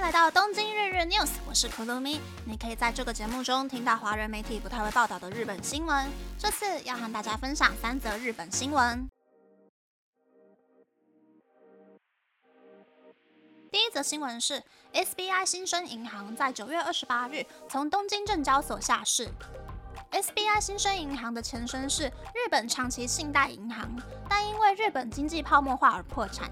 迎来到东京日日 news，我是 Kurumi。你可以在这个节目中听到华人媒体不太会报道的日本新闻。这次要和大家分享三则日本新闻。第一则新闻是 SBI 新生银行在九月二十八日从东京证交所下市。SBI 新生银行的前身是日本长期信贷银行，但因为日本经济泡沫化而破产。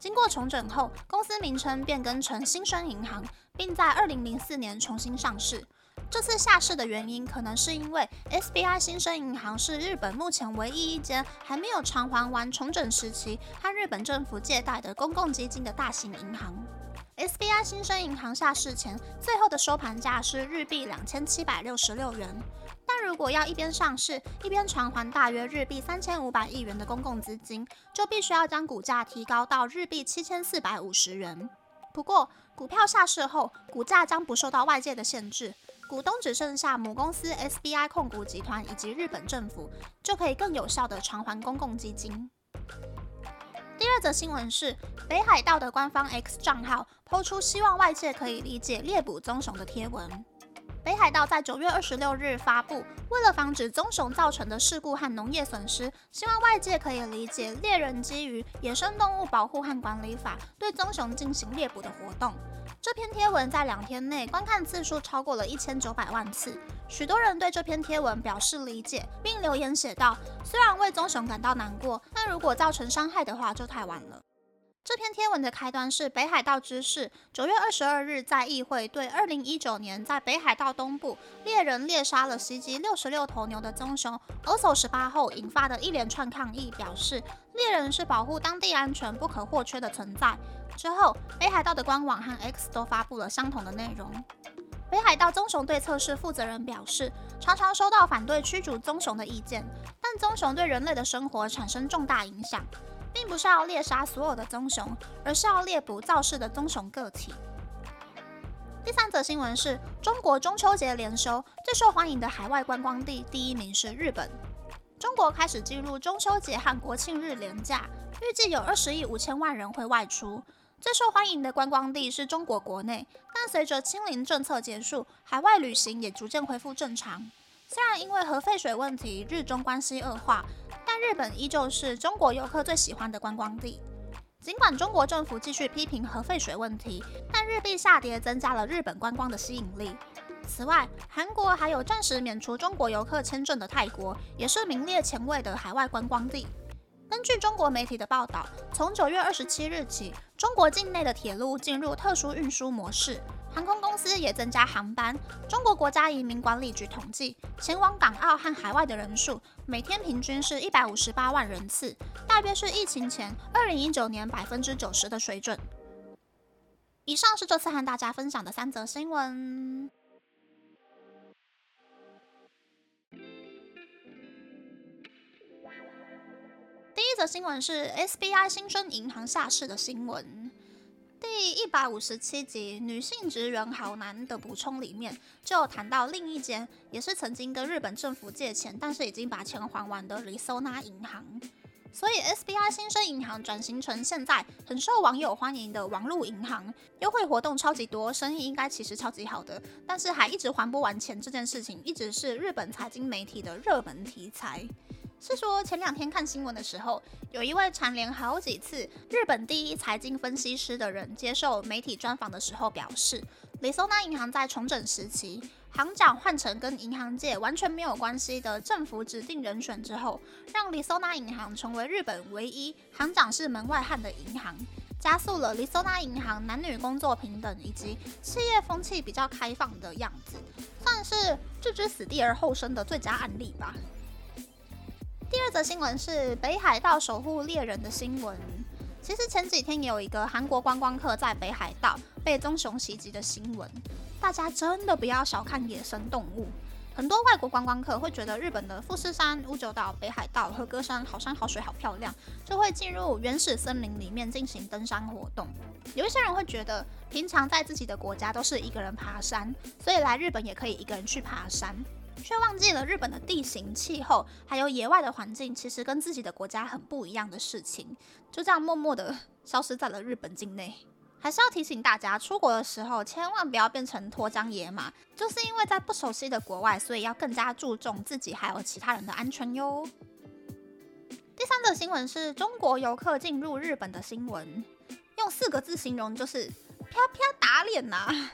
经过重整后，公司名称变更成新生银行，并在二零零四年重新上市。这次下市的原因，可能是因为 SBI 新生银行是日本目前唯一一间还没有偿还完重整时期和日本政府借贷的公共基金的大型银行。SBI 新生银行下市前，最后的收盘价是日币两千七百六十六元。如果要一边上市一边偿还大约日币三千五百亿元的公共资金，就必须要将股价提高到日币七千四百五十元。不过，股票下市后，股价将不受到外界的限制，股东只剩下母公司 SBI 控股集团以及日本政府，就可以更有效地偿还公共基金。第二则新闻是，北海道的官方 X 账号抛出希望外界可以理解猎捕棕熊的贴文。北海道在九月二十六日发布，为了防止棕熊造成的事故和农业损失，希望外界可以理解猎人基于野生动物保护和管理法对棕熊进行猎捕的活动。这篇贴文在两天内观看次数超过了一千九百万次，许多人对这篇贴文表示理解，并留言写道：“虽然为棕熊感到难过，但如果造成伤害的话，就太晚了。”这篇贴文的开端是北海道知事九月二十二日在议会对二零一九年在北海道东部猎人猎杀了袭击六十六头牛的棕熊 OSO 十八后引发的一连串抗议表示，猎人是保护当地安全不可或缺的存在。之后，北海道的官网和 X 都发布了相同的内容。北海道棕熊对策室负责人表示，常常收到反对驱逐棕熊的意见，但棕熊对人类的生活产生重大影响。并不是要猎杀所有的棕熊，而是要猎捕造势的棕熊个体。第三则新闻是中国中秋节连休，最受欢迎的海外观光地第一名是日本。中国开始进入中秋节和国庆日连假，预计有二十亿五千万人会外出。最受欢迎的观光地是中国国内，但随着清零政策结束，海外旅行也逐渐恢复正常。虽然因为核废水问题，日中关系恶化。日本依旧是中国游客最喜欢的观光地。尽管中国政府继续批评核废水问题，但日币下跌增加了日本观光的吸引力。此外，韩国还有暂时免除中国游客签证的泰国，也是名列前茅的海外观光地。根据中国媒体的报道，从九月二十七日起，中国境内的铁路进入特殊运输模式。航空公司也增加航班。中国国家移民管理局统计，前往港澳和海外的人数每天平均是一百五十八万人次，大约是疫情前二零一九年百分之九十的水准。以上是这次和大家分享的三则新闻。第一则新闻是 SBI 新生银行下市的新闻。第一百五十七集女性职员好难的补充里面，就谈到另一间也是曾经跟日本政府借钱，但是已经把钱还完的里索纳银行。所以 SBI 新生银行转型成现在很受网友欢迎的网络银行，优惠活动超级多，生意应该其实超级好的，但是还一直还不完钱这件事情，一直是日本财经媒体的热门题材。是说前两天看新闻的时候，有一位蝉联好几次日本第一财经分析师的人接受媒体专访的时候表示，里松纳银行在重整时期，行长换成跟银行界完全没有关系的政府指定人选之后，让里松纳银行成为日本唯一行长是门外汉的银行，加速了里松纳银行男女工作平等以及企业风气比较开放的样子，算是置之死地而后生的最佳案例吧。第二则新闻是北海道守护猎人的新闻。其实前几天也有一个韩国观光客在北海道被棕熊袭击的新闻。大家真的不要小看野生动物。很多外国观光客会觉得日本的富士山、五九岛、北海道和歌山好山好水好漂亮，就会进入原始森林里面进行登山活动。有一些人会觉得，平常在自己的国家都是一个人爬山，所以来日本也可以一个人去爬山。却忘记了日本的地形、气候，还有野外的环境，其实跟自己的国家很不一样的事情，就这样默默的消失在了日本境内。还是要提醒大家，出国的时候千万不要变成脱缰野马，就是因为在不熟悉的国外，所以要更加注重自己还有其他人的安全哟。第三则新闻是中国游客进入日本的新闻，用四个字形容就是啪啪打脸呐。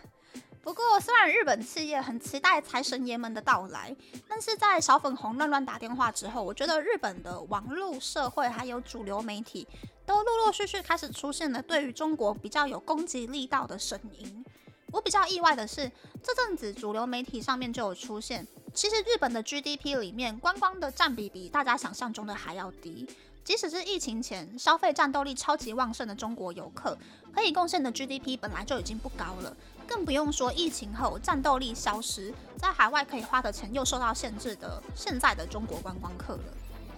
不过，虽然日本企业很期待财神爷们的到来，但是在小粉红乱乱打电话之后，我觉得日本的网络社会还有主流媒体都陆陆续续开始出现了对于中国比较有攻击力道的声音。我比较意外的是，这阵子主流媒体上面就有出现，其实日本的 GDP 里面观光的占比比大家想象中的还要低。即使是疫情前消费战斗力超级旺盛的中国游客，可以贡献的 GDP 本来就已经不高了。更不用说疫情后战斗力消失，在海外可以花的钱又受到限制的现在的中国观光客了。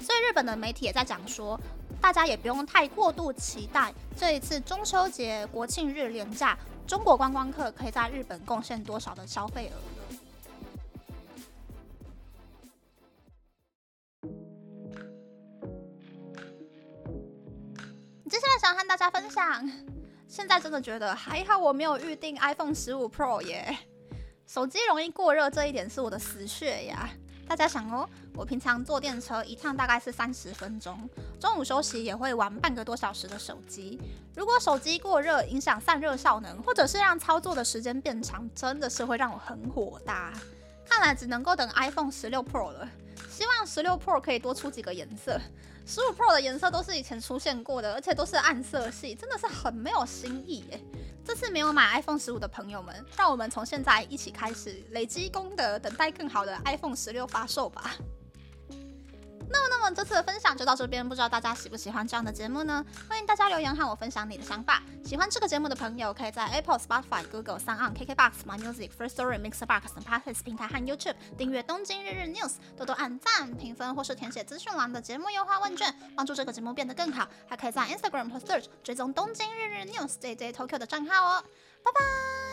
所以日本的媒体也在讲说，大家也不用太过度期待这一次中秋节、国庆日连假，中国观光客可以在日本贡献多少的消费额接下来想和大家分享。现在真的觉得还好，我没有预定 iPhone 十五 Pro 耶。手机容易过热这一点是我的死穴呀。大家想哦，我平常坐电车一趟大概是三十分钟，中午休息也会玩半个多小时的手机。如果手机过热，影响散热效能，或者是让操作的时间变长，真的是会让我很火大。看来只能够等 iPhone 十六 Pro 了。希望十六 Pro 可以多出几个颜色。十五 Pro 的颜色都是以前出现过的，而且都是暗色系，真的是很没有新意耶。这次没有买 iPhone 十五的朋友们，让我们从现在一起开始累积功德，等待更好的 iPhone 十六发售吧。这次的分享就到这边，不知道大家喜不喜欢这样的节目呢？欢迎大家留言和我分享你的想法。喜欢这个节目的朋友，可以在 Apple、Spotify、Google、s o n KKBox、My Music、First Story、Mixbox 等 Podcast 平台和 YouTube 订阅《东京日日 News》，多多按赞、评分或是填写资讯栏的节目优化问卷，帮助这个节目变得更好。还可以在 Instagram 和 Search 追踪《东京日日 News》JJ Tokyo 的账号哦。拜拜。